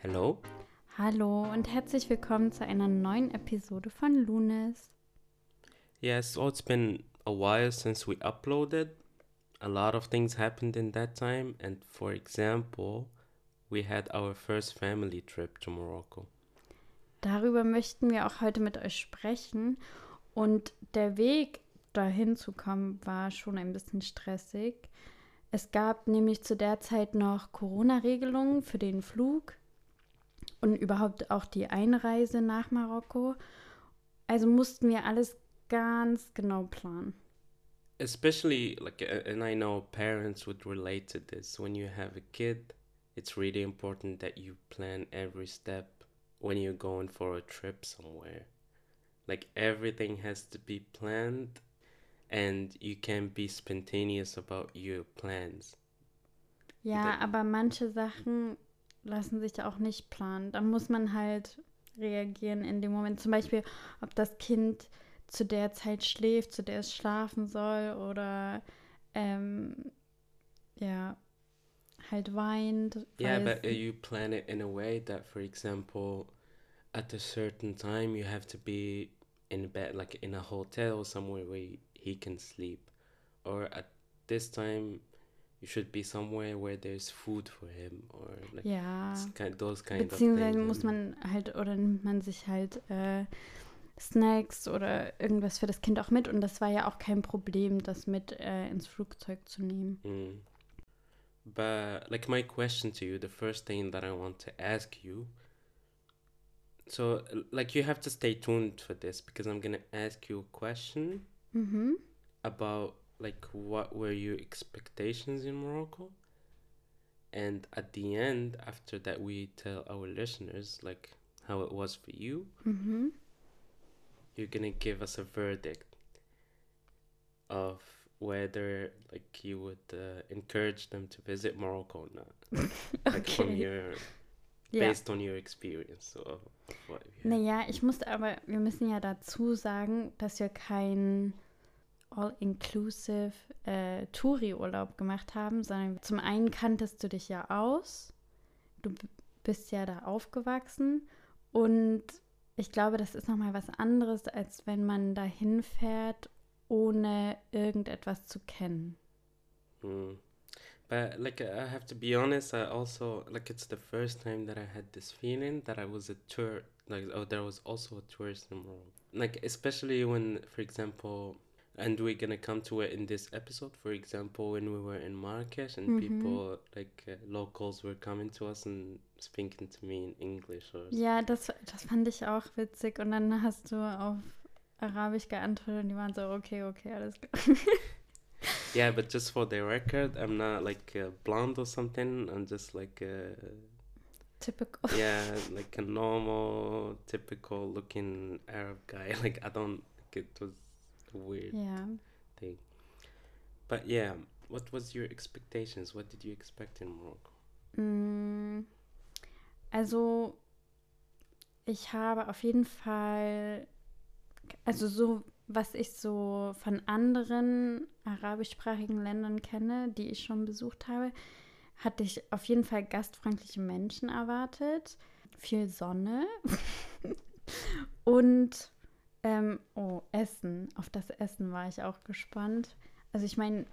Hello. Hallo und herzlich willkommen zu einer neuen Episode von Lunes. Yes, so it's been a while since we uploaded. A lot of things happened in that time, and for example, we had our first family trip to Morocco. Darüber möchten wir auch heute mit euch sprechen. Und der Weg dahin zu kommen war schon ein bisschen stressig. Es gab nämlich zu der Zeit noch Corona-Regelungen für den Flug und überhaupt auch die Einreise nach Marokko. Also mussten wir alles ganz genau planen. Especially like uh, and I know parents would relate to this when you have a kid, it's really important that you plan every step when you're going for a trip somewhere. Like everything has to be planned and you can be spontaneous about your plans. Ja, aber manche Sachen lassen sich auch nicht planen. Da muss man halt reagieren in dem Moment. Zum Beispiel, ob das Kind zu der Zeit schläft, zu der es schlafen soll oder ähm, ja, halt weint. Yeah, but uh, you plan it in a way that, for example, at a certain time you have to be in bed, like in a hotel or somewhere where he can sleep, or at this time you should be somewhere where there's food for him, or like ja. kind, those kind of Beziehungsweise muss man halt oder nimmt man sich halt äh, Snacks oder irgendwas für das Kind auch mit. Und das war ja auch kein Problem, das mit äh, ins Flugzeug zu nehmen. Mm. But like my question to you, the first thing that I want to ask you. So like you have to stay tuned for this because I'm gonna ask you a question Mhm. about like what were your expectations in Morocco, and at the end, after that, we tell our listeners like how it was for you. Mhm. You're gonna give us a verdict of whether like you would uh, encourage them to visit Morocco or not, like from your Ja. based on your experience. So what you had. Naja, ich muss aber, wir müssen ja dazu sagen, dass wir keinen All-Inclusive äh, Touri-Urlaub gemacht haben, sondern zum einen kanntest du dich ja aus, du bist ja da aufgewachsen und ich glaube, das ist nochmal was anderes, als wenn man da hinfährt, ohne irgendetwas zu kennen. Mm. But like I have to be honest, I also like it's the first time that I had this feeling that I was a tour like oh there was also a tourist in Morocco. Like especially when for example and we're gonna come to it in this episode, for example, when we were in Marrakesh and Mhm. people like uh, locals were coming to us and speaking to me in English or Ja, das, das fand ich auch witzig und dann hast du auf Arabisch geantwortet und die waren so, okay, okay, alles klar. Yeah, but just for the record, I'm not like uh, blonde or something. I'm just like uh, Typical. yeah, like a normal, typical looking Arab guy. Like I don't think it was weird Ja. thing. But yeah, what was your expectations? What did you expect in Morocco? Mm, Also, ich habe auf jeden Fall, also so, was ich so von anderen arabischsprachigen Ländern kenne, die ich schon besucht habe, hatte ich auf jeden Fall gastfreundliche Menschen erwartet, viel Sonne und ähm, oh, Essen. Auf das Essen war ich auch gespannt. Also ich meine,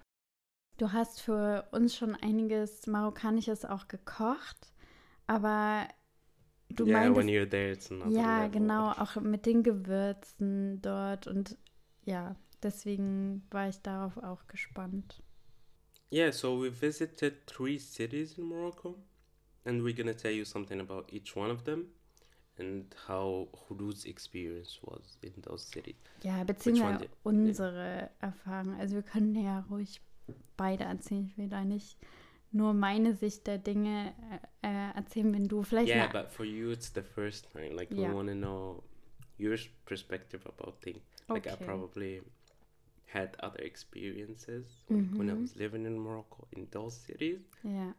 du hast für uns schon einiges Marokkanisches auch gekocht, aber du yeah, meintest, when you're there, it's ja, level. genau, auch mit den Gewürzen dort und ja, deswegen war ich darauf auch gespannt. Yeah, so we visited three cities in Morocco, and we're gonna tell you something about each one of them, and how Khoudoud's experience was in those cities. Ja, beziehungsweise unsere Erfahrung. Also wir können ja ruhig beide erzählen. Ich will da nicht nur meine Sicht der Dinge äh, äh, erzählen, wenn du vielleicht Yeah, but for you, it's the first time. Like Yeah. we want to know your perspective about things. Like I Okay. probably had other experiences like, when I Mhm. was living in Morocco in those cities, ja.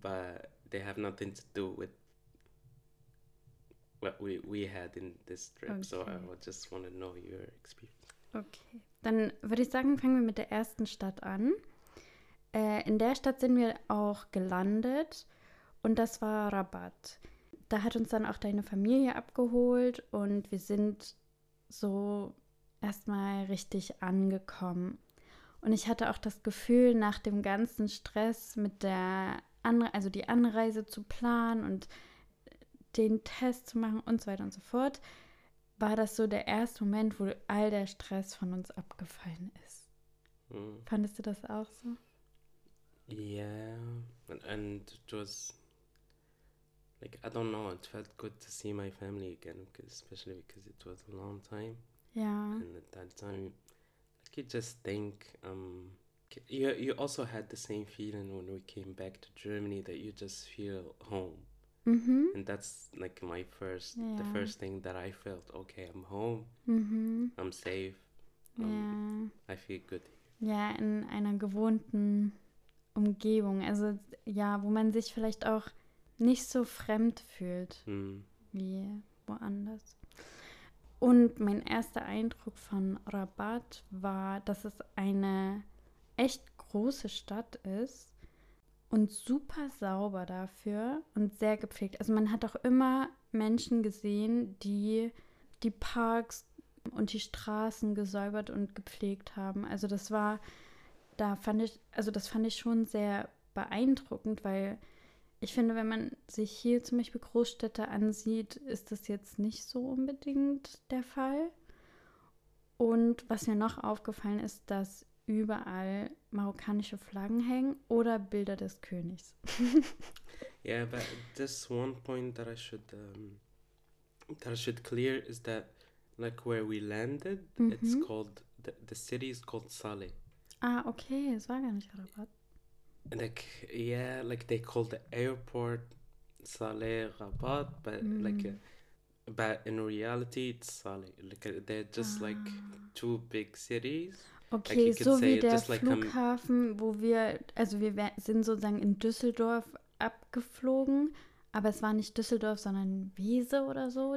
but they have nothing to do with what we we had in this trip. So I Okay. just want to know your experience. Okay, dann würde ich sagen, fangen wir mit der ersten Stadt an. Äh, in der Stadt sind wir auch gelandet Und das war Rabat. Da hat uns dann auch deine Familie abgeholt und wir sind so erstmal richtig angekommen. Und ich hatte auch das Gefühl, nach dem ganzen Stress mit der Anre also die Anreise zu planen und den Test zu machen und so weiter und so fort, war das so der erste Moment, wo all der Stress von uns abgefallen ist. Mm. Fandest du das auch so? Yeah, and, and it was like I don't know. It felt good to see my family again, because, especially because it was a long time, Ja. and at that time, like you just think, um, you you also had the same feeling when we came back to Germany that you just feel home, Mhm. and that's like my first, the Yeah. first thing that I felt. Okay, I'm home. Mhm. I'm safe. Um, I feel good. Ja, in einer gewohnten Umgebung. Also ja, wo man sich vielleicht auch nicht so fremd fühlt Mm. wie woanders. Und mein erster Eindruck von Rabat war, dass es eine echt große Stadt ist und super sauber dafür und sehr gepflegt. Also man hat auch immer Menschen gesehen, die die Parks und die Straßen gesäubert und gepflegt haben. Also das war, da fand ich, also das fand ich schon sehr beeindruckend, weil ich finde, wenn man sich hier zum Beispiel Großstädte ansieht, ist das jetzt nicht so unbedingt der Fall. Und was mir noch aufgefallen ist, dass überall marokkanische Flaggen hängen oder Bilder des Königs. Yeah, but this one point that I should um, that I should clear is that like where we landed, it's Mhm. called the, the city is called Saleh. Ah, okay, es war gar nicht Rabat. Like yeah, like they call the airport Saleh Rabat, but like Mm. uh, but in reality it's Saleh. Like uh, they're just like two big cities. Okay, could so wie der like Flughafen, wo wir, also wir sind sozusagen in Düsseldorf abgeflogen, aber es war nicht Düsseldorf, sondern Wiese oder so.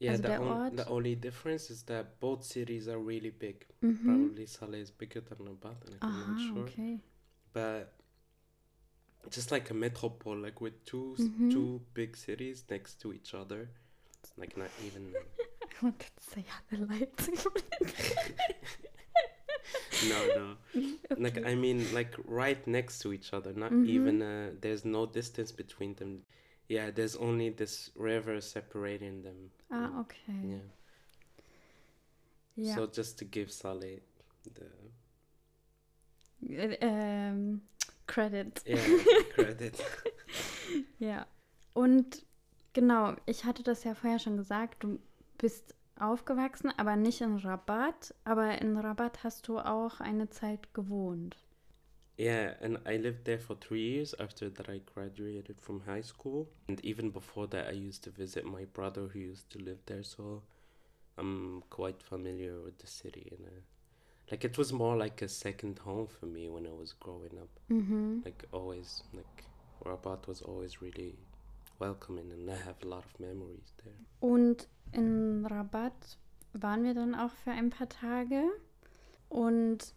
Yeah, Also the, der on, Ort. the only difference is that both cities are really big. Mhm. Probably Saleh is bigger than Rabat, and I'm Aha, not sure. okay. but just like a metropole, like with two Mhm. two big cities next to each other, like not even. I wanted to say other No, no. Like I mean, like right next to each other, not Mhm. even. Uh, there's no distance between them. Yeah, there's only this river separating them. ah, okay. Yeah. Ja. So just to give Saleh the ähm, Credit. yeah credit. Ja. Und genau, ich hatte das ja vorher schon gesagt, du bist aufgewachsen, aber nicht in Rabat. Aber in Rabat hast du auch eine Zeit gewohnt. Yeah, and I lived there for three years after that I graduated from high school. And even before that, I used to visit my brother who used to live there, so I'm quite familiar with the city. And uh, like it was more like a second home for me when I was growing up. Mhm. Like always, like Rabat was always really welcoming, and I have a lot of memories there. Und in Rabat waren wir dann auch für ein paar Tage. Und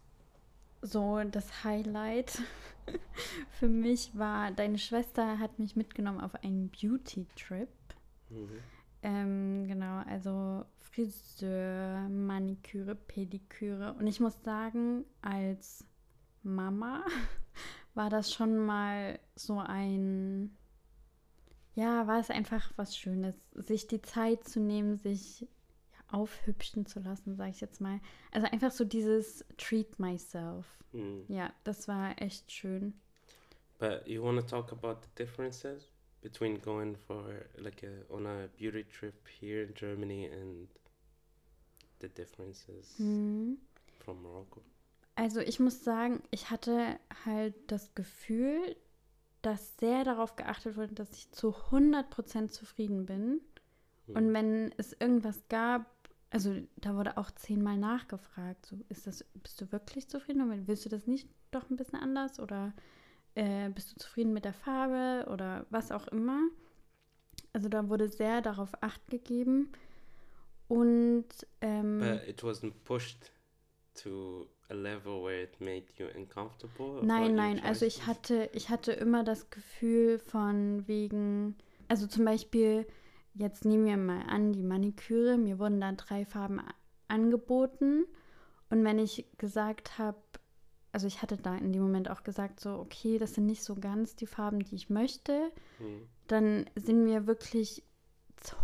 so das Highlight für mich war, deine Schwester hat mich mitgenommen auf einen Beauty-Trip. Mhm. Ähm, genau, also Friseur, Maniküre, Pediküre. Und ich muss sagen, als Mama war das schon mal so ein, ja, war es einfach was Schönes, sich die Zeit zu nehmen, sich aufhübschen zu lassen, sage ich jetzt mal. Also einfach so dieses Treat myself. Mm. Ja, das war echt schön. But you want to talk about the differences between going for like a on a beauty trip here in Germany and the differences Mhm. from Morocco? Also ich muss sagen, ich hatte halt das Gefühl, dass sehr darauf geachtet wurde, dass ich zu 100% zufrieden bin. Und Mm. wenn es irgendwas gab, also da wurde auch zehnmal nachgefragt, so ist das, bist du wirklich zufrieden damit? Willst du das nicht doch ein bisschen anders? Oder äh, bist du zufrieden mit der Farbe oder was auch immer? Also da wurde sehr darauf Acht gegeben. Und ähm, But it wasn't pushed to a level where it made you uncomfortable? Nein, nein, also ich hatte, ich hatte immer das Gefühl von wegen, also zum Beispiel, jetzt nehmen wir mal an, die Maniküre, mir wurden da drei Farben angeboten und wenn ich gesagt habe, also ich hatte da in dem Moment auch gesagt, so, okay, das sind nicht so ganz die Farben, die ich möchte, hm. dann sind mir wirklich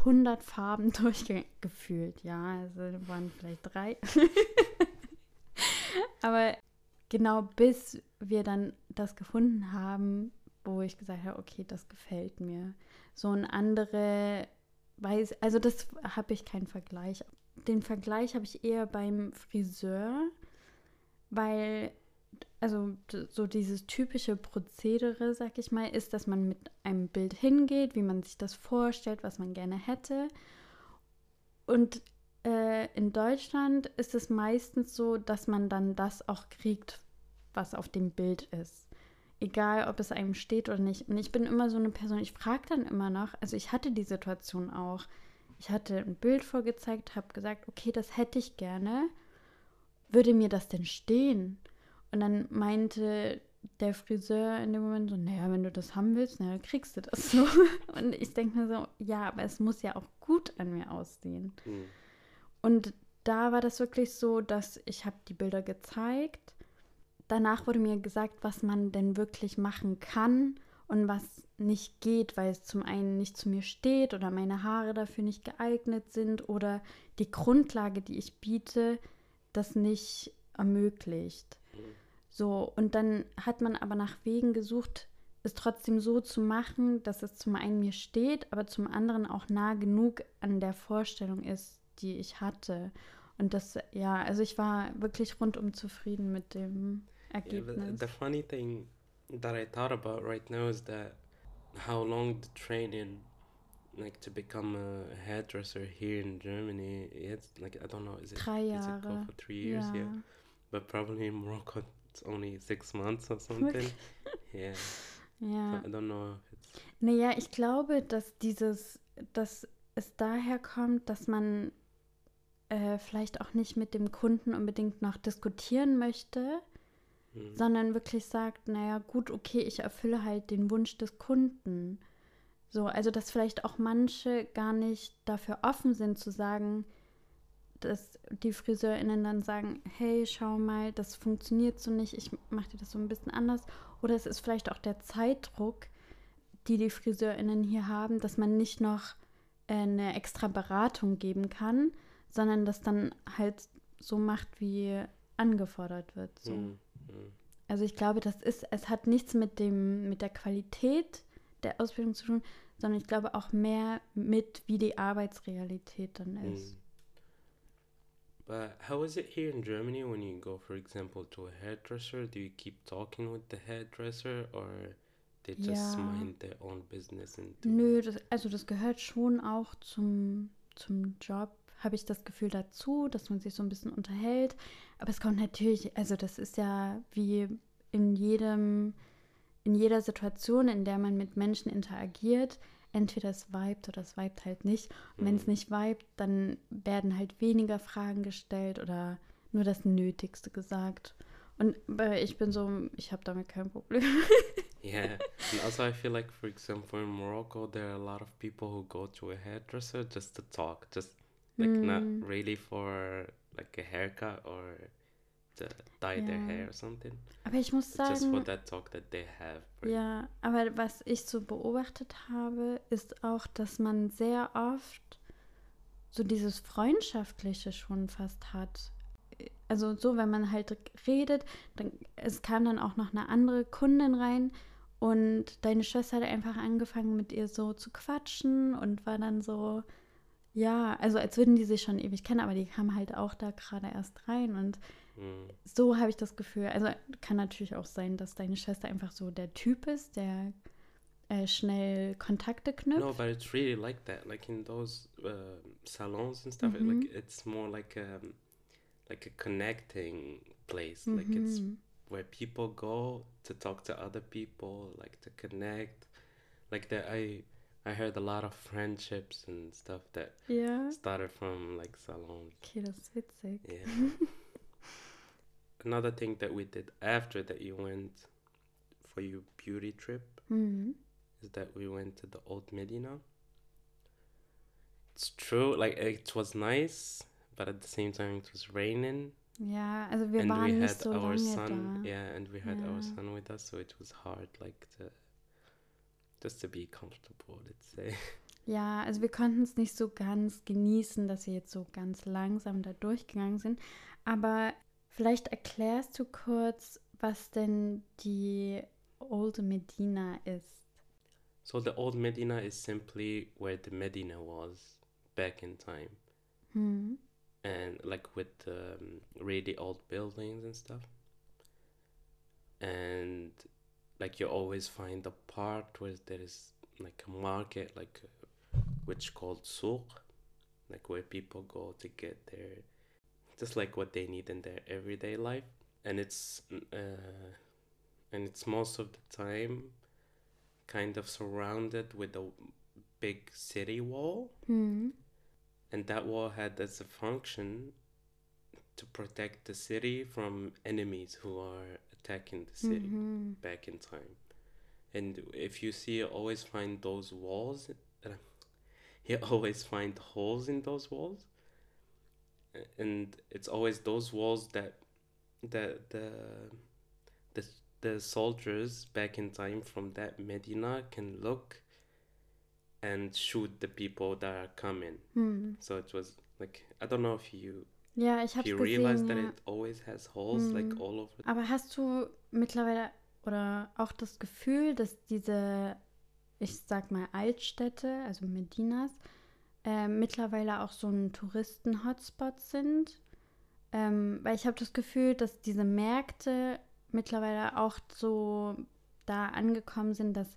100 Farben durchgefühlt. Ja, also waren vielleicht drei. Aber genau bis wir dann das gefunden haben, wo ich gesagt habe, okay, das gefällt mir. So ein andere weiß, also das habe ich keinen Vergleich. Den Vergleich habe ich eher beim Friseur, weil also so dieses typische Prozedere, sag ich mal, ist, dass man mit einem Bild hingeht, wie man sich das vorstellt, was man gerne hätte. Und äh, in Deutschland ist es meistens so, dass man dann das auch kriegt, was auf dem Bild ist. Egal, ob es einem steht oder nicht. Und ich bin immer so eine Person, ich frage dann immer noch, also ich hatte die Situation auch. Ich hatte ein Bild vorgezeigt, habe gesagt, okay, das hätte ich gerne. Würde mir das denn stehen? Und dann meinte der Friseur in dem Moment so, naja, wenn du das haben willst, na, dann kriegst du das so. Und ich denke mir so, ja, aber es muss ja auch gut an mir aussehen. Mhm. Und da war das wirklich so, dass ich habe die Bilder gezeigt. Danach wurde mir gesagt, was man denn wirklich machen kann und was nicht geht, weil es zum einen nicht zu mir steht oder meine Haare dafür nicht geeignet sind oder die Grundlage, die ich biete, das nicht ermöglicht. So, und dann hat man aber nach Wegen gesucht, es trotzdem so zu machen, dass es zum einen mir steht, aber zum anderen auch nah genug an der Vorstellung ist, die ich hatte. Und das, ja, also ich war wirklich rundum zufrieden mit dem Ergebnis. Yeah, the, funny thing that I thought about right now is that how long the training like to become a hairdresser here in Germany it's like I don't know is it drei Jahre is it for three years? Yeah. yeah. But probably in Morocco it's only six months or something. Yeah. Yeah so I don't know if it's naja ich glaube dass dieses dass es daher kommt dass man äh, vielleicht auch nicht mit dem Kunden unbedingt noch diskutieren möchte, mhm. sondern wirklich sagt, naja, gut, okay, ich erfülle halt den Wunsch des Kunden. So, also dass vielleicht auch manche gar nicht dafür offen sind zu sagen, dass die FriseurInnen dann sagen, hey, schau mal, das funktioniert so nicht, ich mache dir das so ein bisschen anders. Oder es ist vielleicht auch der Zeitdruck, die die FriseurInnen hier haben, dass man nicht noch äh, eine extra Beratung geben kann, sondern das dann halt so macht, wie angefordert wird. So. Mhm. Also ich glaube, das ist, es hat nichts mit dem, mit der Qualität der Ausbildung zu tun, sondern ich glaube auch mehr mit, wie die Arbeitsrealität dann ist. Mm. But how is it here in Germany when you go, for example, to a hairdresser? Do you keep talking with the hairdresser or they just ja. mind their own business? Nö, das, also das gehört schon auch zum, zum Job habe ich das Gefühl dazu, dass man sich so ein bisschen unterhält. Aber es kommt natürlich, also das ist ja wie in jedem, in jeder Situation, in der man mit Menschen interagiert, entweder es vibet oder es vibet halt nicht. Und wenn es mhm. nicht vibet, dann werden halt weniger Fragen gestellt oder nur das Nötigste gesagt. Und äh, ich bin so, ich habe damit kein Problem. yeah, and also I feel like, for example, in Morocco, there are a lot of people who go to a hairdresser just to talk, just like mm. not really for like a haircut or to dye ja. their hair or something. Aber ich muss sagen, just for that talk that they have. Ja, aber was ich so beobachtet habe, ist auch, dass man sehr oft so dieses freundschaftliche schon fast hat. Also so, wenn man halt redet, dann es kam dann auch noch eine andere Kundin rein und deine Schwester hat einfach angefangen mit ihr so zu quatschen und war dann so ja, also als würden die sich schon ewig kennen, aber die kamen halt auch da gerade erst rein und mhm. so habe ich das Gefühl. Also kann natürlich auch sein, dass deine Schwester einfach so der Typ ist, der äh, schnell Kontakte knüpft. No, but it's really like that. Like in those uh, salons and stuff, mhm. like it's more like a, like a connecting place. Mhm. Like it's mhm. where people go to talk to other people, like to connect. Like that, I I heard a lot of friendships and stuff that yeah. started from like salons. Okay, das ist witzig. Yeah. another thing that we did after that you went for your beauty trip Mhm. is that we went to the old Medina. It's true, like it was nice, but at the same time it was raining. Ja, also wir and we nicht had so our lange son da. yeah and we had our Yeah. son with us so it was hard like to just to be comfortable let's say Ja, also wir konnten es nicht so ganz genießen, dass wir jetzt so ganz langsam da durchgegangen sind. Aber vielleicht erklärst du kurz, was denn die Old Medina ist. so the old medina is simply where the medina was back in time Hm. and like with um, really old buildings and stuff and like you always find a part where there is like a market like which called souk like where people go to get their just like what they need in their everyday life and it's uh, and it's most of the time kind of surrounded with a big city wall Hm. and that wall had as a function to protect the city from enemies who are attacking the city Mhm. back in time. And if you see, you always find those walls. Uh, you always find holes in those walls, and it's always those walls that the the the the soldiers back in time from that Medina can look and shoot the people that are coming. Hm. So it was like I don't know if you Ja, ich realize gesehen, that ja. it always has holes like Mhm. all over. Aber hast du mittlerweile oder auch das Gefühl, dass diese, ich sag mal, Altstädte, also Medinas, äh, mittlerweile auch so ein Touristen-Hotspot sind? Ähm, weil ich habe das Gefühl, dass diese Märkte mittlerweile auch so da angekommen sind, dass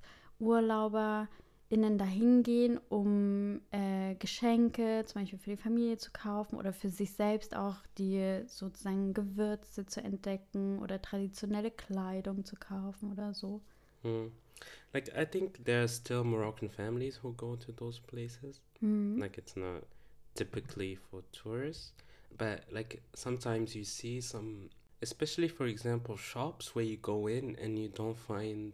UrlauberInnen dahin gehen, um äh, Geschenke zum Beispiel für die Familie zu kaufen oder für sich selbst auch die sozusagen Gewürze zu entdecken oder traditionelle Kleidung zu kaufen oder so. Hmm. Like I think there are still Moroccan families who go to those places. Mhm. Like it's not typically for tourists, but like sometimes you see some, especially for example, shops where you go in and you don't find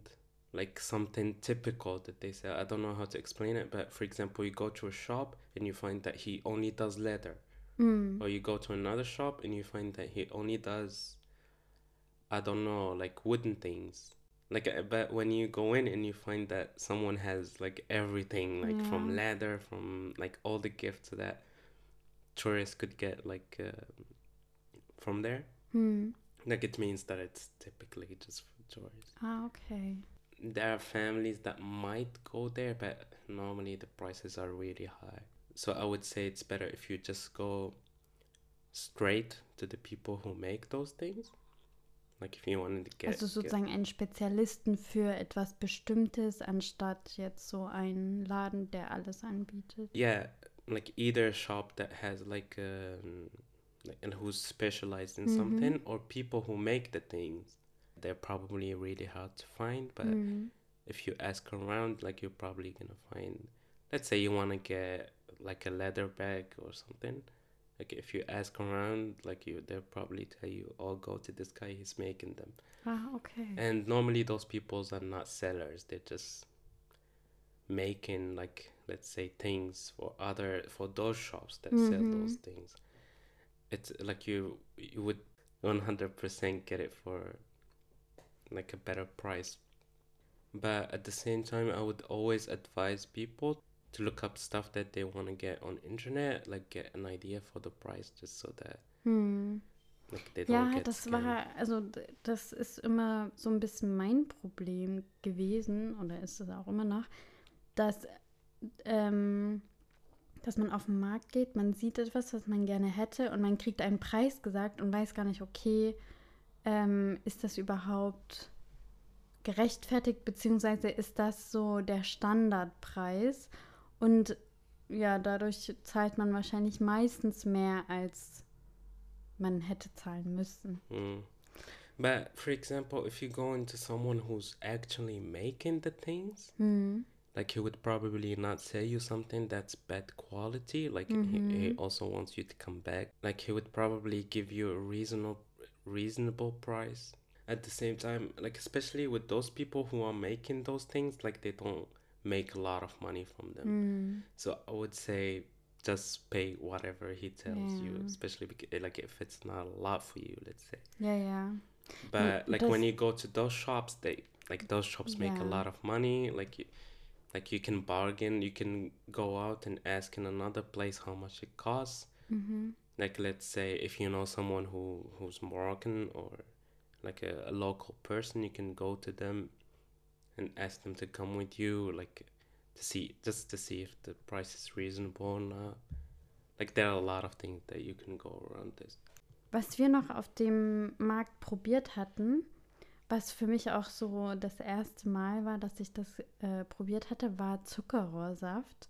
like something typical that they sell. I don't know how to explain it, but for example, you go to a shop and you find that he only does leather. Mhm. or you go to another shop and you find that he only does i don't know like wooden things like uh, but when you go in and you find that someone has like everything like from leather from like all the gifts that tourists could get like uh, from there Mhm. like it means that it's typically just for tourists Ah, okay. There are families that might go there but normally the prices are really high so i would say it's better if you just go straight to the people who make those things like if you wanted to get, Also get sozusagen einen Spezialisten für etwas Bestimmtes, anstatt jetzt so einen Laden, der alles anbietet. yeah like either a shop that has like um like, and who's specialized in Mhm. something or people who make the things they're probably really hard to find but Mhm. if you ask around, like you're probably gonna find. Let's say you wanna get like a leather bag or something. Like if you ask around, like you, they'll probably tell you, "Oh, go to this guy. He's making them." Ah, okay. And normally those peoples are not sellers. They're just making like let's say things for other for those shops that sell Mhm. those things. It's like you you would one hundred percent get it for like a better price. But at the same time, I would always advise people to look up stuff that they want to get on internet, like get an idea for the price, just so that Hm. like they don't Ja, get das scammed. war, also das ist immer so ein bisschen mein Problem gewesen, oder ist es auch immer noch, dass, ähm, dass man auf den Markt geht, man sieht etwas, was man gerne hätte und man kriegt einen Preis gesagt und weiß gar nicht, okay, ähm, ist das überhaupt gerechtfertigt, beziehungsweise ist das so der Standardpreis und ja, dadurch zahlt man wahrscheinlich meistens mehr, als man hätte zahlen müssen. Mm. But for example, if you go into someone who's actually making the things, Hm. like he would probably not sell you something that's bad quality. Like he, he Mhm. also wants you to come back. Like he would probably give you a reasonable reasonable price. At the same time, like especially with those people who are making those things, like they don't make a lot of money from them. Mm. So I would say just pay whatever he tells you, especially bec- like if it's not a lot for you, let's say. yeah yeah But like when you go to those shops, they like those shops make a lot of money. Like you, like you can bargain. You can go out and ask in another place how much it costs. Mhm. Like let's say if you know someone who who's Moroccan or like a, a local person, you can go to them and ask them to come with you, like to see just to see if the price is reasonable or not. Like there are a lot of things that you can go around this. Was wir noch auf dem Markt probiert hatten, was für mich auch so das erste Mal war, dass ich das äh, probiert hatte, war Zuckerrohrsaft.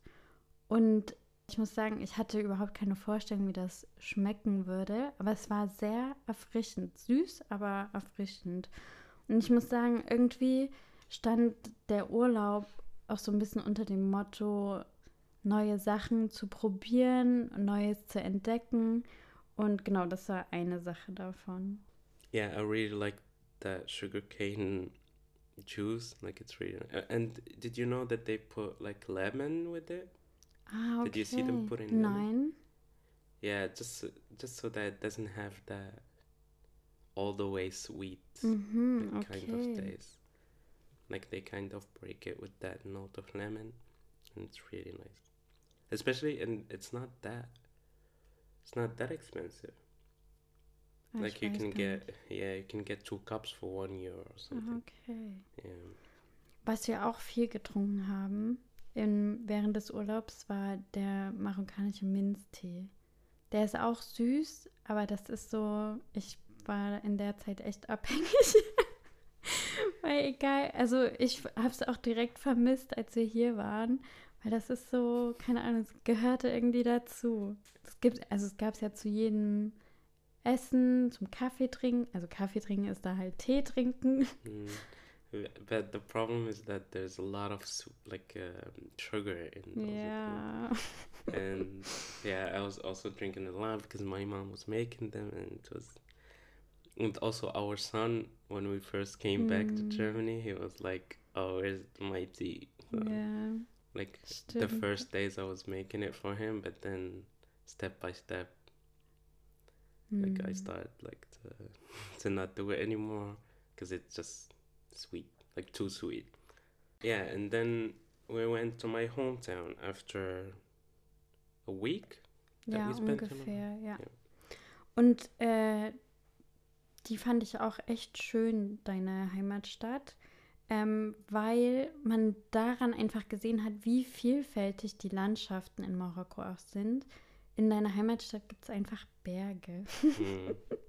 Und ich muss sagen, ich hatte überhaupt keine Vorstellung, wie das schmecken würde. Aber es war sehr erfrischend. Süß, aber erfrischend. Und ich muss sagen, irgendwie stand der Urlaub auch so ein bisschen unter dem Motto, neue Sachen zu probieren, Neues zu entdecken. Und genau, das war eine Sache davon. Yeah, I really like that sugarcane juice. Like it's really. And did you know that they put like lemon with it? Ah, okay. Did you see them put in? Nein. Yeah, just so- just so that it doesn't have that all the way sweet Mhm, like, kind of taste. Like they kind of break it with that note of lemon, and it's really nice. Especially, and it's not that. It's not that expensive. Like you can get, yeah, you can get two cups for one euro or something. okay. Yeah. Was wir auch viel getrunken haben in, während des Urlaubs war der marokkanische Minztee. Der ist auch süß, aber das ist so, ich war in der Zeit echt abhängig. weil egal, also ich habe es auch direkt vermisst, als wir hier waren, weil das ist so, keine Ahnung, es gehörte irgendwie dazu. Es gibt, also es gab es ja zu jedem Essen, zum Kaffee trinken, also Kaffee trinken ist da halt Tee trinken. Mm. But the problem is that there's a lot of like um, sugar in those Ja. and yeah, I was also drinking a lot because my mom was making them, and it was. And also, our son, when we first came back to Mm. Germany, he was like, "Oh, where's my tea?" So, Ja, Like the first days, I was making it for him, but then step by step, like I Hm. started like to to not do it anymore because it's just sweet, like too sweet. Yeah, and then we went to my hometown after a week. Ja, ungefähr, ja. Ja. Und äh, die fand ich auch echt schön, deine Heimatstadt, ähm, weil man daran einfach gesehen hat, wie vielfältig die Landschaften in Marokko auch sind. In deiner Heimatstadt gibt es einfach Berge. Mm.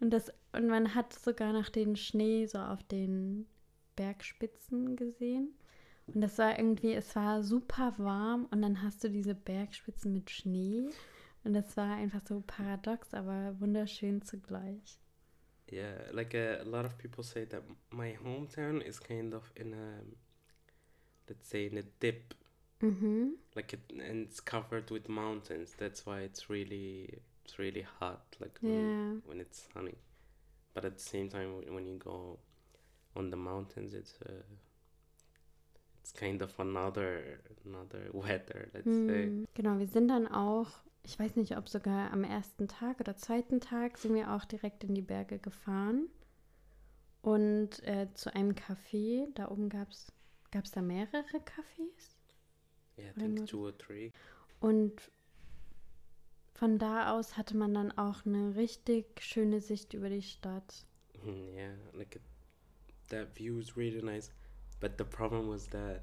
Und, das, und man hat sogar noch den Schnee so auf den Bergspitzen gesehen. Und das war irgendwie, es war super warm und dann hast du diese Bergspitzen mit Schnee. Und das war einfach so paradox, aber wunderschön zugleich. Yeah, like uh, a lot of people say that my hometown is kind of in a, let's say, in a dip, Mhm. like it, and it's covered with mountains. That's why it's really, it's really hot, like when, Ja. when it's sunny. But at the same time, when- when you go on the mountains, it's uh, it's kind of another another weather, let's say. Mhm. Genau, wir sind dann auch, ich weiß nicht, ob sogar am ersten Tag oder zweiten Tag, sind wir auch direkt in die Berge gefahren. Und äh, zu einem Café, da oben gab es gab es da mehrere Cafés. Yeah, I think two or three. Und von da aus hatte man dann auch eine richtig schöne Sicht über die Stadt. Mm, Yeah, like it, that view is really nice, but the problem was that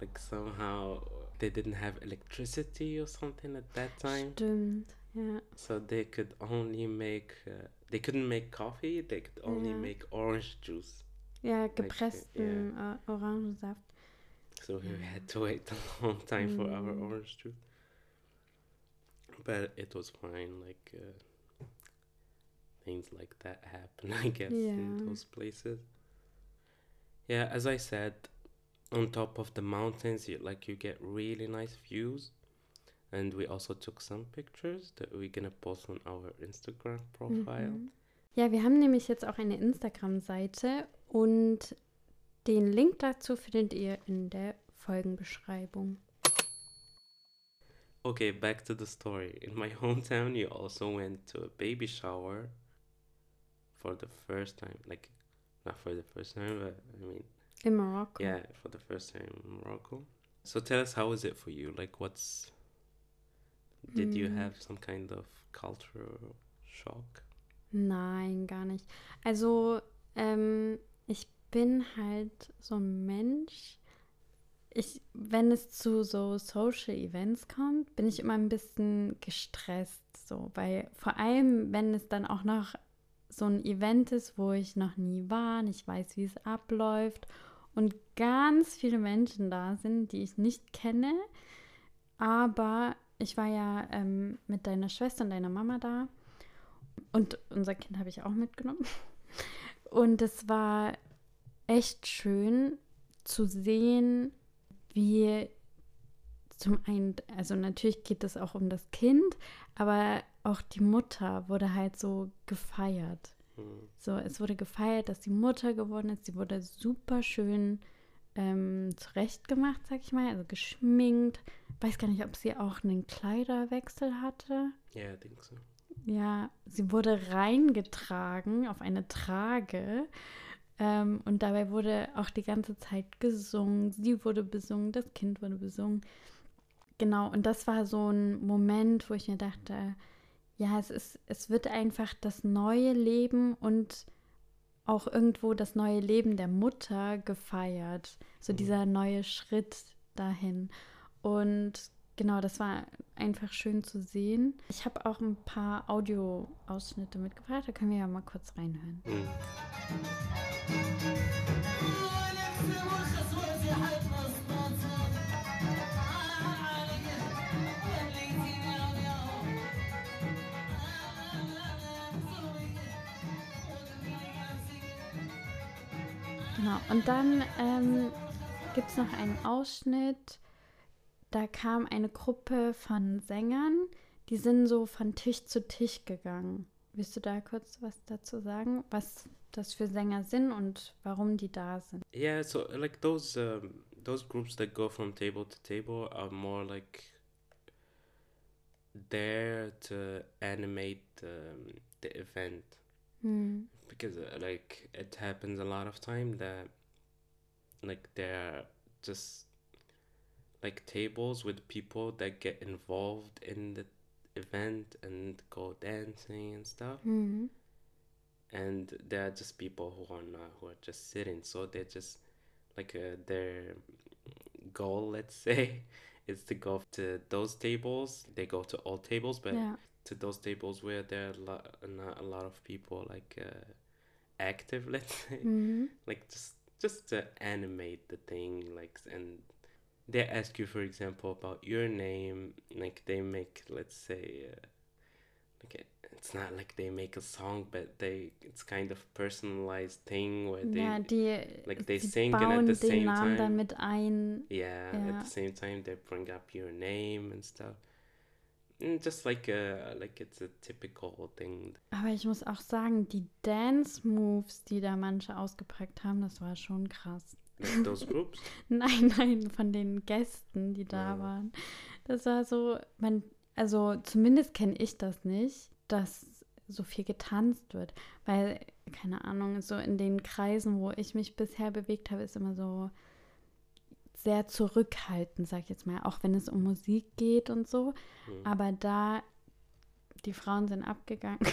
like somehow they didn't have electricity or something at that time, Stimmt, ja. so they could only make uh, they couldn't make coffee. They could only Ja. make orange juice. Ja, gepressten äh, Orangensaft. So we Yeah. had to wait a long time for our Mm. orange juice. But it was fine. Like uh, things like that happen, I guess, in those places. Yeah, as I said, on top of the mountains, you like you get really nice views, and we also took some pictures that we're gonna post on our Instagram profile. Mhm. Ja, wir haben nämlich jetzt auch eine Instagram-Seite und den Link dazu findet ihr in der Folgenbeschreibung. Okay, back to the story. In my hometown, you also went to a baby shower for the first time. Like, not for the first time, but I mean, In Morocco. yeah, for the first time in Morocco. So tell us, how is it for you? Like, what's. Did you Mm. have some kind of cultural shock? Nein, gar nicht. Also, ähm, ich bin halt so ein Mensch. Ich, wenn es zu so Social Events kommt, bin ich immer ein bisschen gestresst, so, weil vor allem, wenn es dann auch noch so ein Event ist, wo ich noch nie war, nicht weiß, wie es abläuft und ganz viele Menschen da sind, die ich nicht kenne, aber ich war ja ähm, mit deiner Schwester und deiner Mama da und unser Kind habe ich auch mitgenommen. Und es war echt schön zu sehen, wie zum einen, also natürlich geht es auch um das Kind, aber auch die Mutter wurde halt so gefeiert. Mm. So, es wurde gefeiert, dass die Mutter geworden ist. Sie wurde super schön ähm, zurechtgemacht, sag ich mal, also geschminkt. Weiß gar nicht, ob sie auch einen Kleiderwechsel hatte. Yeah, I think so. Ja, sie wurde reingetragen auf eine Trage. Ähm, und dabei wurde auch die ganze Zeit gesungen. Sie wurde besungen, das Kind wurde besungen. Genau, und das war so ein Moment, wo ich mir dachte, ja, es ist, es wird einfach das neue Leben und auch irgendwo das neue Leben der Mutter gefeiert. So Mhm. dieser neue Schritt dahin. Und genau, das war einfach schön zu sehen. Ich habe auch ein paar Audioausschnitte mitgebracht, da können wir ja mal kurz reinhören. Genau, und dann ähm, gibt es noch einen Ausschnitt, da kam eine Gruppe von Sängern, die sind so von Tisch zu Tisch gegangen. Willst du da kurz was dazu sagen, was das für Sänger sind und warum die da sind? Yeah, so like those um, those groups that go from table to table are more like there to animate um, the event Hm. because uh, like it happens a lot of time that like there are just like tables with people that get involved in the event and go dancing and stuff Hm. and there are just people who are not who are just sitting so they're just like uh, their goal let's say is to go to those tables they go to all tables but Ja. to those tables where there are a lot, not a lot of people like uh, active let's say Mhm. like just just to animate the thing like and they ask you for example about your name like they make let's say uh, like it- it's not like they make a song but they it's kind of personalized thing where they Ja, die, like they sing and at the same Namen time- ein. yeah, Yeah. at the same time they bring up your name and stuff and just like a like it's a typical thing Aber ich muss auch sagen, die Dance-Moves, die da manche ausgepackt haben, das war schon krass. Like those groups Nein, nein, von den Gästen, die da Ja. waren. Das war so, man, also zumindest kenne ich das nicht, dass so viel getanzt wird. Weil, keine Ahnung, so in den Kreisen, wo ich mich bisher bewegt habe, ist immer so sehr zurückhaltend, sag ich jetzt mal. Auch wenn es um Musik geht und so. Mm. Aber da, die Frauen sind abgegangen.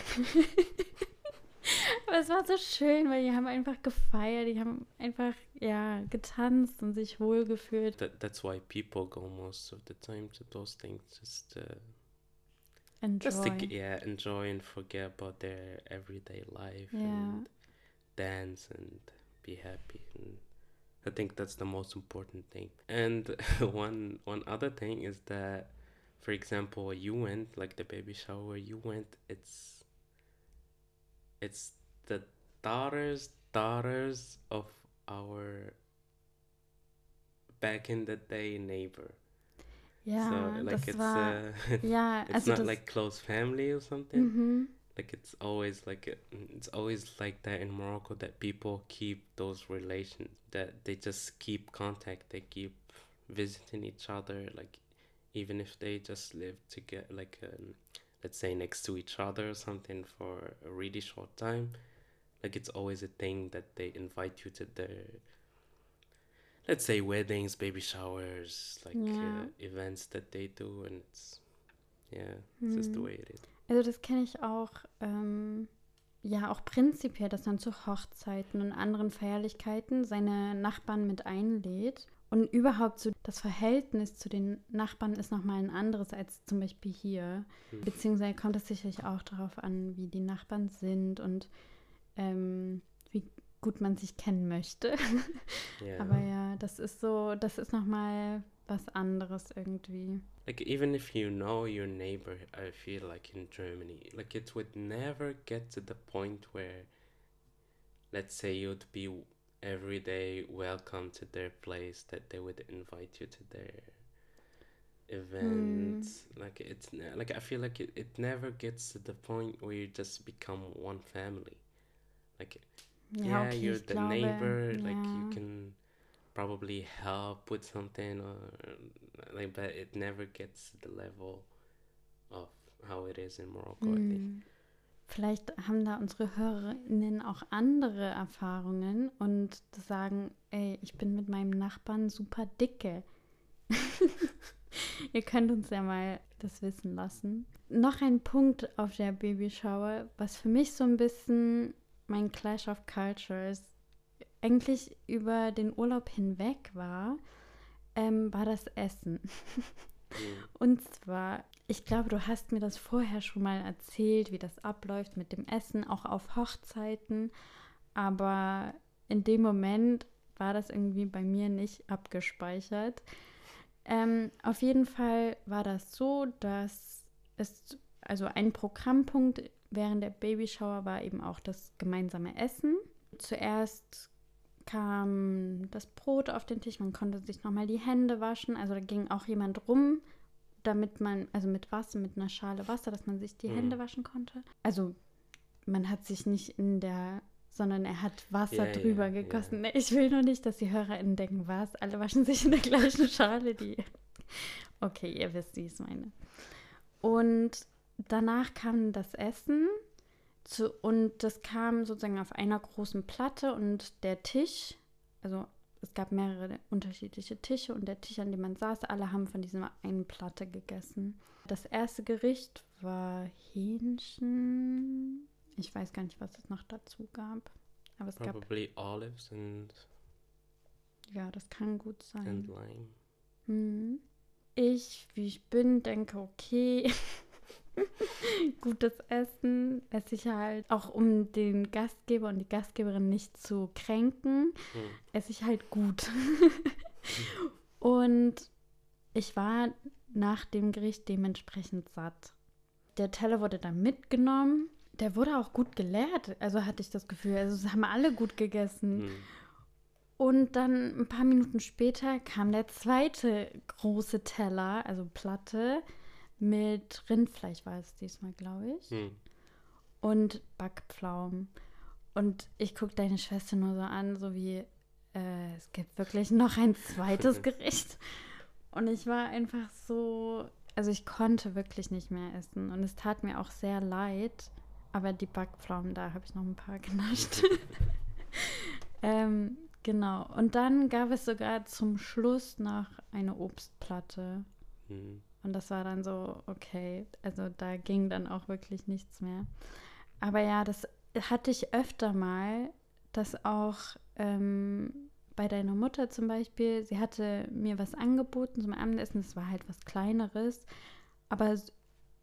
Aber es war so schön, weil die haben einfach gefeiert, die haben einfach, ja, getanzt und sich wohlgefühlt. that, that's why people go most of the time to those things just uh, Enjoy. just to yeah enjoy and forget about their everyday life Yeah. and dance and be happy and i think that's the most important thing and one one other thing is that for example you went like the baby shower you went it's it's the daughters daughters of our back in the day neighbor. Yeah, so like das it's war, uh, ja, it's also not das, like close family or something. Mhm. like it's always like a, it's always like that in Morocco that people keep those relations that they just keep contact they keep visiting each other like even if they just live together like um, let's say next to each other or something for a really short time like it's always a thing that they invite you to their let's say weddings baby showers like Yeah. uh, events that they do and it's yeah it's just the Mhm. way it is Also das kenne ich auch, ähm, ja auch prinzipiell, dass man zu Hochzeiten und anderen Feierlichkeiten seine Nachbarn mit einlädt. Und überhaupt so das Verhältnis zu den Nachbarn ist nochmal ein anderes als zum Beispiel hier. Mhm. Beziehungsweise kommt es sicherlich auch darauf an, wie die Nachbarn sind und ähm, wie gut man sich kennen möchte. yeah Aber ja, das ist so, das ist nochmal was anderes irgendwie. like even if you know your neighbor i feel like in germany like it would never get to the point where let's say you'd be every day welcome to their place that they would invite you to their events like it's ne- like i feel like it, it never gets to the point where you just become one family like Ja, yeah, okay, you're the glaube, neighbor like you ja. can probably help with something or like but it never gets to the level of how it is in Morocco I think. Hm. Vielleicht haben da unsere Hörerinnen auch andere Erfahrungen und sagen, ey, ich bin mit meinem Nachbarn super dicke. Ihr könnt uns ja mal das wissen lassen. Noch ein Punkt auf der Babyshower, was für mich so ein bisschen mein Clash of Cultures eigentlich über den Urlaub hinweg war, ähm, war das Essen. Mm. Und zwar, ich glaube, du hast mir das vorher schon mal erzählt, wie das abläuft mit dem Essen, auch auf Hochzeiten. Aber in dem Moment war das irgendwie bei mir nicht abgespeichert. Ähm, auf jeden Fall war das so, dass es, also ein Programmpunkt während der Babyshower war eben auch das gemeinsame Essen. Zuerst kam das Brot auf den Tisch, man konnte sich nochmal die Hände waschen. Also da ging auch jemand rum, damit man, also mit Wasser, mit einer Schale Wasser, dass man sich die Mhm. Hände waschen konnte. Also man hat sich nicht in der, sondern er hat Wasser Ja, ja, drüber ja. gegossen. Nee, Ich will nur nicht, dass die HörerInnen denken, was? Alle waschen sich in der gleichen Schale, die. Okay, ihr wisst, wie ich es meine. Und danach kam das Essen. Zu, und das kam sozusagen auf einer großen Platte und der Tisch, also es gab mehrere unterschiedliche Tische und der Tisch, an dem man saß, alle haben von dieser einen Platte gegessen. Das erste Gericht war Hähnchen. Ich weiß gar nicht, was es noch dazu gab. Aber es gab, probably olives and ja, das kann gut sein. and lime Mhm. Ich, wie ich bin, denke, okay, gutes Essen esse ich halt, auch um den Gastgeber und die Gastgeberin nicht zu kränken, esse ich halt gut. und ich war nach dem Gericht dementsprechend satt. Der Teller wurde dann mitgenommen. Der wurde auch gut geleert, also hatte ich das Gefühl. Also es haben alle gut gegessen. Mm. Und dann ein paar Minuten später kam der zweite große Teller, also Platte, mit Rindfleisch war es diesmal, glaube ich, Mm. und Backpflaumen. Und ich gucke deine Schwester nur so an, so wie, äh, es gibt wirklich noch ein zweites Gericht. Und ich war einfach so, also ich konnte wirklich nicht mehr essen. Und es tat mir auch sehr leid. Aber die Backpflaumen, da habe ich noch ein paar genascht. ähm, genau. Und dann gab es sogar zum Schluss noch eine Obstplatte. Mm. Und das war dann so, okay, also da ging dann auch wirklich nichts mehr. Aber ja, das hatte ich öfter mal, dass auch ähm, bei deiner Mutter zum Beispiel, sie hatte mir was angeboten zum Abendessen, das war halt was Kleineres. Aber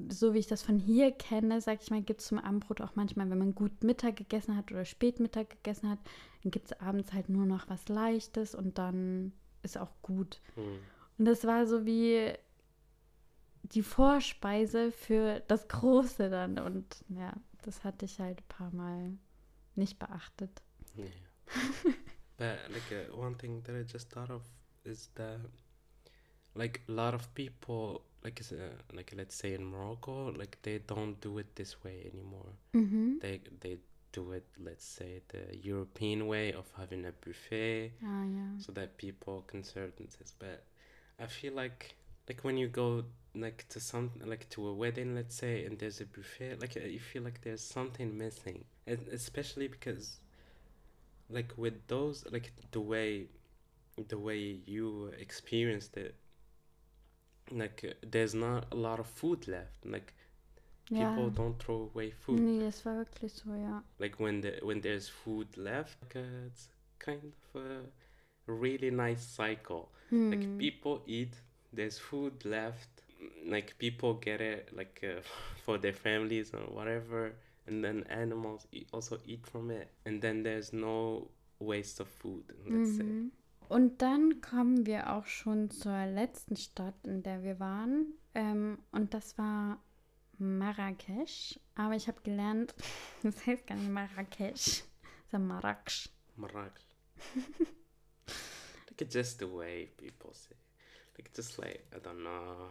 so wie ich das von hier kenne, sag ich mal, gibt es zum Abendbrot auch manchmal, wenn man gut Mittag gegessen hat oder spät Mittag gegessen hat, dann gibt es abends halt nur noch was Leichtes und dann ist auch gut. Mm. Und das war so wie die Vorspeise für das Große dann. Und ja, das hatte ich halt ein paar Mal nicht beachtet. Yeah. but like uh, one thing that I just thought of is that like a lot of people like uh, like let's say in Morocco, like they don't do it this way anymore. Mhm. They they do it, let's say, the European way of having a buffet Ah, ja. so that people can serve themselves. But I feel like like when you go like to some like to a wedding, let's say, and there's a buffet, like uh, you feel like there's something missing, and especially because like with those like the way the way you experienced it like uh, there's not a lot of food left like Ja. people don't throw away food Nee, war wirklich so, ja. like when the when there's food left like, uh, it's kind of a really nice cycle like Hm. people eat there's food left like people get it like uh, for their families or whatever and then animals eat, also eat from it and then there's no waste of food let's say Mhm. Und dann kommen wir auch schon zur letzten Stadt, in der wir waren. Ähm, und das war Marrakesch. Aber ich habe gelernt, das heißt gar nicht Marrakesch, sondern Marrakesch. Marrakesh. like it's just the way people say. Like just like I don't know.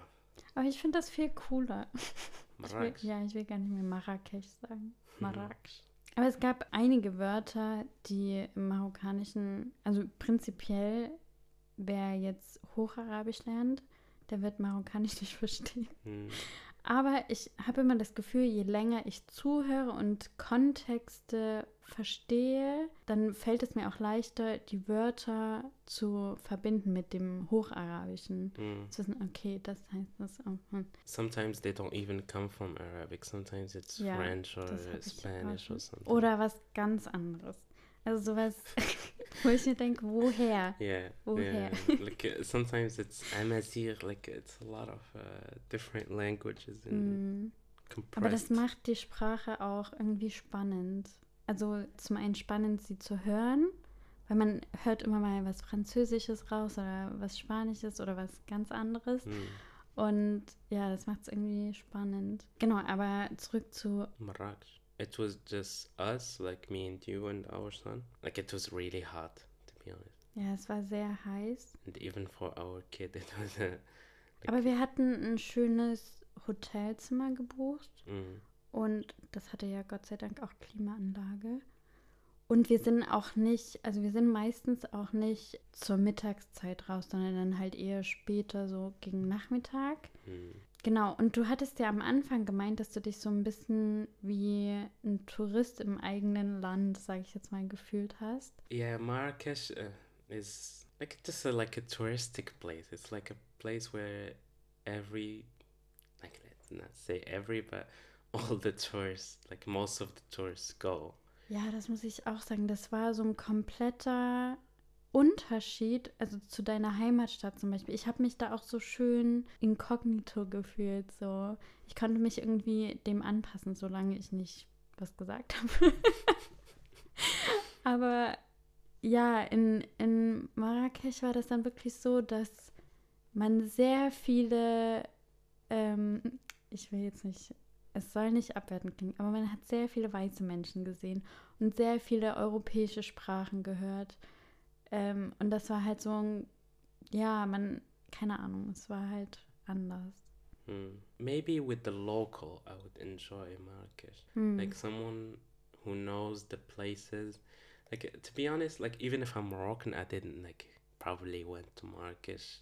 Aber ich finde das viel cooler. Marrakesh. ja, ich will gar nicht mehr Marrakesch sagen. Mhm. Marrakesch. Aber es gab einige Wörter, die im Marokkanischen, also prinzipiell, wer jetzt Hocharabisch lernt, der wird Marokkanisch nicht verstehen. Mm. Aber ich habe immer das Gefühl, je länger ich zuhöre und Kontexte verstehe, dann fällt es mir auch leichter, die Wörter zu verbinden mit dem Hocharabischen. Mm. Zu wissen, okay, das heißt das auch. Hm. Sometimes they don't even come from Arabic. Sometimes it's Ja, French or Spanish or something. Oder was ganz anderes. Also sowas, wo ich mir denke, woher? yeah, woher? yeah. like uh, sometimes it's Amazigh. Like it's a lot of uh, different languages in Mm. Aber das macht die Sprache auch irgendwie spannend. Also zum einen spannend, sie zu hören, weil man hört immer mal was Französisches raus oder was Spanisches oder was ganz anderes. Mm. Und ja, das macht es irgendwie spannend. Genau, aber zurück zu, Marrakesh. It was just us, like me and you and our son. Like it was really hot, to be honest. ja, es war sehr heiß. And even for our kid, it was. Uh, Aber wir hatten ein schönes Hotelzimmer gebucht. mm, Und das hatte ja Gott sei Dank auch Klimaanlage. Und wir sind auch nicht, also wir sind meistens auch nicht zur Mittagszeit raus, sondern dann halt eher später, so gegen Nachmittag. mm. Genau, und du hattest ja am Anfang gemeint, dass du dich so ein bisschen wie ein Tourist im eigenen Land, sage ich jetzt mal, gefühlt hast. Yeah, Marrakesh uh, is like just a, like a touristic place. It's like a place where every, like let's not say every, but all the tourists, like most of the tourists go. Ja, das muss ich auch sagen. Das war so ein kompletter Unterschied, also zu deiner Heimatstadt zum Beispiel. Ich habe mich da auch so schön inkognito gefühlt. So, ich konnte mich irgendwie dem anpassen, solange ich nicht was gesagt habe. Aber ja, in, in Marrakesch war das dann wirklich so, dass man sehr viele, ähm, ich will jetzt nicht, es soll nicht abwertend klingen, aber man hat sehr viele weiße Menschen gesehen und sehr viele europäische Sprachen gehört. Ähm, und das war halt so ein, ja, man, keine Ahnung, es war halt anders. Hmm. Maybe with the local, I would enjoy Marrakesh. Hm. Like someone who knows the places. Like to be honest, like even if I'm Moroccan, I didn't like probably went to Marrakesh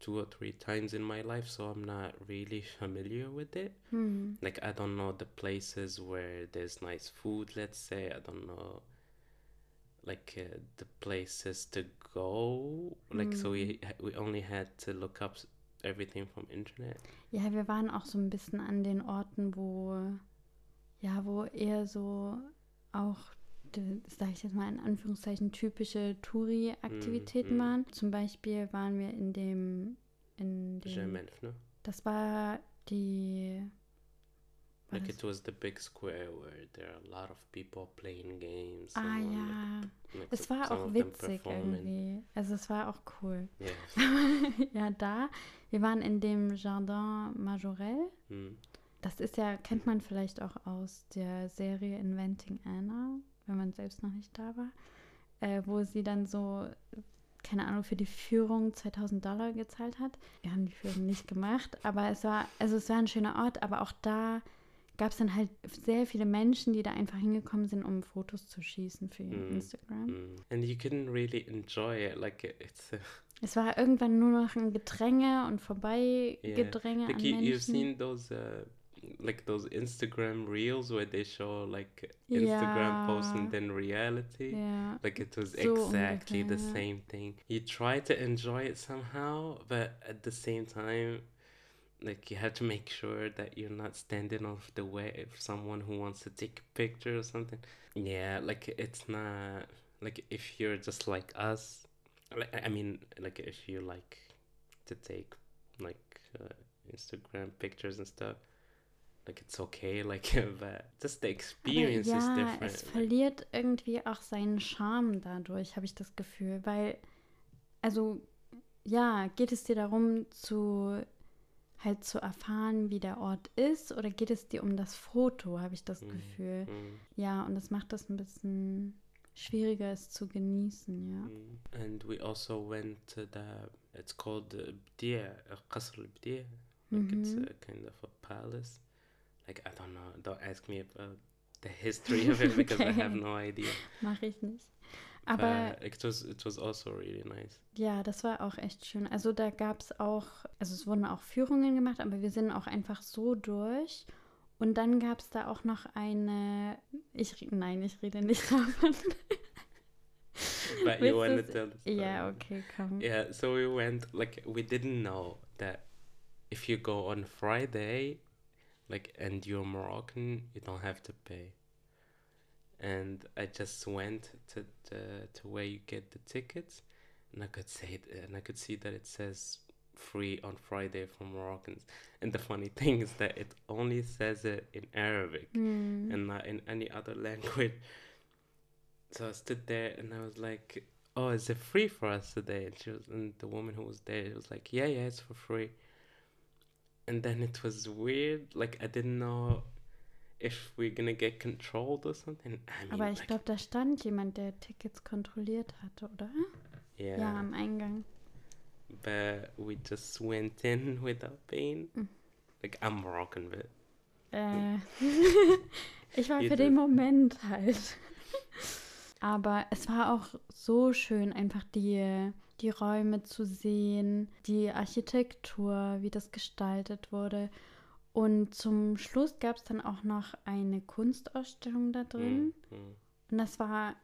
two or three times in my life, so I'm not really familiar with it. Hm. Like I don't know the places where there's nice food. Let's say I don't know like uh, the places to go. Like so we we only had to look up everything from internet. Ja, wir waren auch so ein bisschen an den Orten, wo, ja, wo eher so auch, sage ich jetzt mal in Anführungszeichen, typische Touri-Aktivitäten Mhm, mhm. waren. Zum Beispiel waren wir in dem, in dem, no? das war die, Like it was the big square where there are a lot of people playing games. ah and, like, ja, like es war auch witzig irgendwie. Also es war auch cool. Yeah. ja, da, wir waren in dem Jardin Majorel. Mm. Das ist ja, kennt man vielleicht auch aus der Serie Inventing Anna, wenn man selbst noch nicht da war, äh, wo sie dann so keine Ahnung, für die Führung 2000 Dollar gezahlt hat. Wir haben die Führung nicht gemacht, aber es war, also es war ein schöner Ort, aber auch da gab es dann halt sehr viele Menschen, die da einfach hingekommen sind, um Fotos zu schießen für ihr Mm. Instagram. Mm. And you couldn't really enjoy it. Like it- it's uh, Es war irgendwann nur noch ein Gedränge und Yeah. Vorbeigedränge like an you, you've Menschen. seen those uh, like those Instagram reels where they show like Instagram posts Ja. and then reality. Ja, Like it was So exactly the ungefähr, ja. same thing. You try to enjoy it somehow, but at the same time, like you have to make sure that you're not standing off the way of someone who wants to take a picture or something. Yeah, like it's not like if you're just like us. Like I mean, like if you like to take like uh, Instagram pictures and stuff. Like it's okay, like but just the experience is ja, different. es verliert irgendwie auch seinen Charme dadurch, habe ich das Gefühl, weil, also, ja, geht es dir darum, zu halt zu erfahren, wie der Ort ist, oder geht es dir um das Foto, habe ich das Mhm. Gefühl. Mm. Ja, und das macht das ein bisschen schwieriger, es zu genießen, ja. Mm. And we also went to the, it's called the Bdia, uh, Qasr al-Bdia. Like it's Mhm. a kind of a palace. Like, I don't know, don't ask me about the history of it because I have Okay. no idea. Mache ich nicht. Aber but it was, it was also really nice. Ja, das war auch echt schön. Also da gab es auch, also es wurden auch Führungen gemacht, aber wir sind auch einfach so durch. Und dann gab es da auch noch eine, ich, nein, ich rede nicht davon. But you want to tell the story? Ja, okay, komm. Yeah, so we went, like, we didn't know that if you go on Friday, like, and you're Moroccan, you don't have to pay. And I just went to the to where you get the tickets, and I could say it, and I could see that it says free on Friday for Moroccans. And the funny thing is that it only says it in Arabic Hm. and not in any other language. So I stood there and I was like, "Oh, is it free for us today?" And she was, and the woman who was there was like, "Yeah, yeah, it's for free." And then it was weird. Like I didn't know if we're gonna get controlled or something. I mean, Aber ich like, glaube, da stand jemand, der Tickets kontrolliert hatte, oder? yeah, Ja, am Eingang. but we just went in without paying. Mm. Like I'm Moroccan, but Äh, ich war für den Moment halt. Aber es war auch so schön, einfach die, die Räume zu sehen, die Architektur, wie das gestaltet wurde. Und zum Schluss gab es dann auch noch eine Kunstausstellung da drin. mm. Und das war,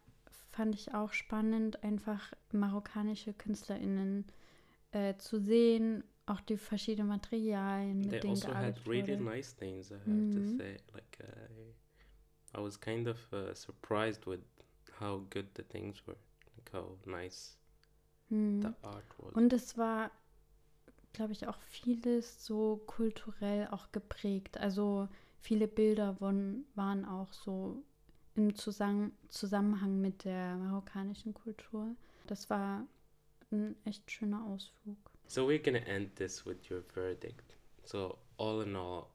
fand ich auch spannend, einfach marokkanische KünstlerInnen äh, zu sehen, auch die verschiedenen Materialien, mit they denen also had gearbeitet really wurde. nice things i have Mhm. to say like uh, i was kind of uh, surprised with how good the things were like how nice Hm. the art was Und es war, glaube ich, auch vieles so kulturell auch geprägt. Also viele Bilder wurden, waren auch so im Zusammen Zusammenhang mit der marokkanischen Kultur. Das war ein echt schöner Ausflug. so we're gonna end this with your verdict so all in all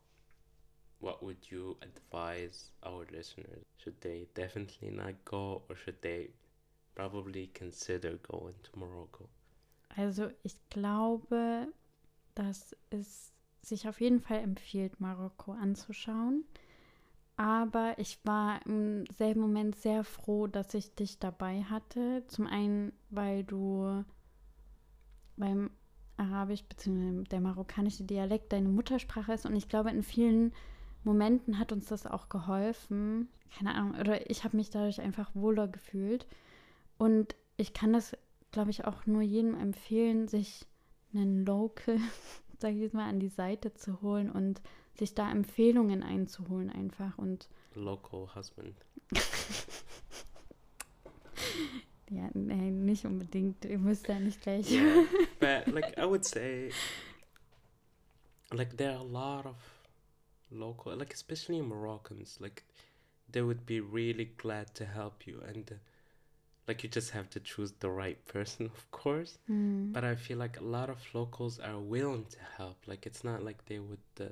what would you advise our listeners should they definitely not go or should they probably consider going to morocco Also ich glaube, dass es sich auf jeden Fall empfiehlt, Marokko anzuschauen. Aber ich war im selben Moment sehr froh, dass ich dich dabei hatte. Zum einen, weil du beim Arabisch bzw. der marokkanische Dialekt deine Muttersprache ist. Und ich glaube, in vielen Momenten hat uns das auch geholfen. Keine Ahnung, oder ich habe mich dadurch einfach wohler gefühlt. Und ich kann das, glaube ich, auch nur jedem empfehlen, sich einen Local, sage ich jetzt mal, an die Seite zu holen und sich da Empfehlungen einzuholen einfach. Und local husband ja, nee, nicht unbedingt. Ihr müsst ja nicht gleich. yeah but like i would say like there are a lot of local like especially moroccans like they would be really glad to help you and uh, like you just have to choose the right person of course Hm. but i feel like a lot of locals are willing to help like it's not like they would uh,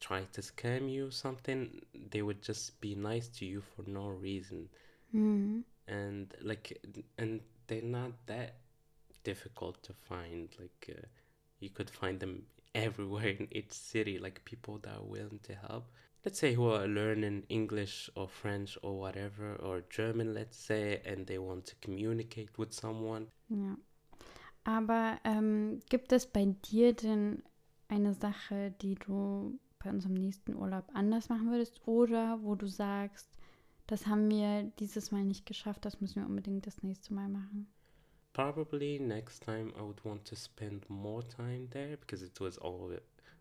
try to scam you or something they would just be nice to you for no reason Hm. and like and they're not that difficult to find. Like uh, you could find them everywhere in each city. Like people that are willing to help. Let's say who are learning English or French or whatever or German, let's say, and they want to communicate with someone. Ja. Aber ähm, gibt es bei dir denn eine Sache, die du bei unserem nächsten Urlaub anders machen würdest oder wo du sagst, das haben wir dieses Mal nicht geschafft, das müssen wir unbedingt das nächste Mal machen? Probably next time I would want to spend more time there because it was all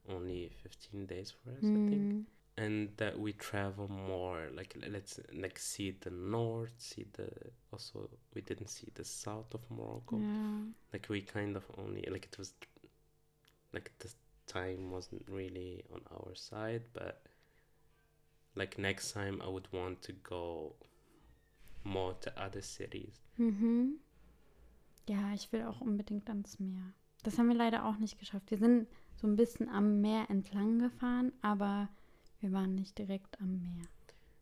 only 15 days for us, I think. And that we travel more, like let's like see the north, see the also we didn't see the south of Morocco. ja. Like we kind of only like it was like the time wasn't really on our side, but like next time I would want to go more to other cities. Mhm. Ja, ich will auch unbedingt ans Meer. Das haben wir leider auch nicht geschafft. Wir sind so ein bisschen am Meer entlang gefahren, aber wir waren nicht direkt am Meer.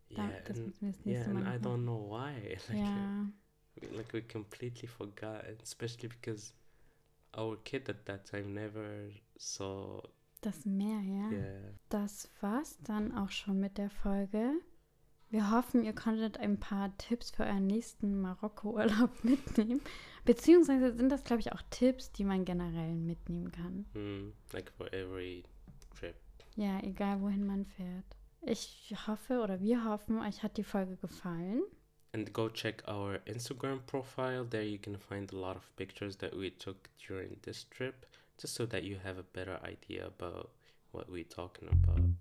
Da, Yeah, das and, müssen wir das yeah, nächste and Mal I noch don't know why. Like, Ja, we- like we completely forgot, and especially because our kid at that time never saw. das Meer, ja. Yeah, Das war's dann auch schon mit der Folge. Wir hoffen, ihr konntet ein paar Tipps für euren nächsten Marokko-Urlaub mitnehmen. Beziehungsweise sind das, glaube ich, auch Tipps, die man generell mitnehmen kann. mm, like for every. Ja, egal wohin man fährt. Ich hoffe oder wir hoffen, euch hat die Folge gefallen. And go check our Instagram profile. There you can find a lot of pictures that we took during this trip, just so that you have a better idea about what we're talking about.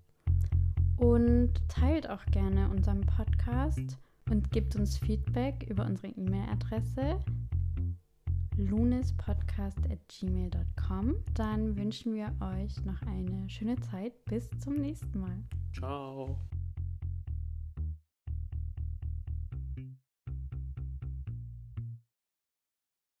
Und teilt auch gerne unseren Podcast und gebt uns Feedback über unsere E-Mail-Adresse lunespodcast.gmail.com. Dann wünschen wir euch noch eine schöne Zeit. Bis zum nächsten Mal. Ciao.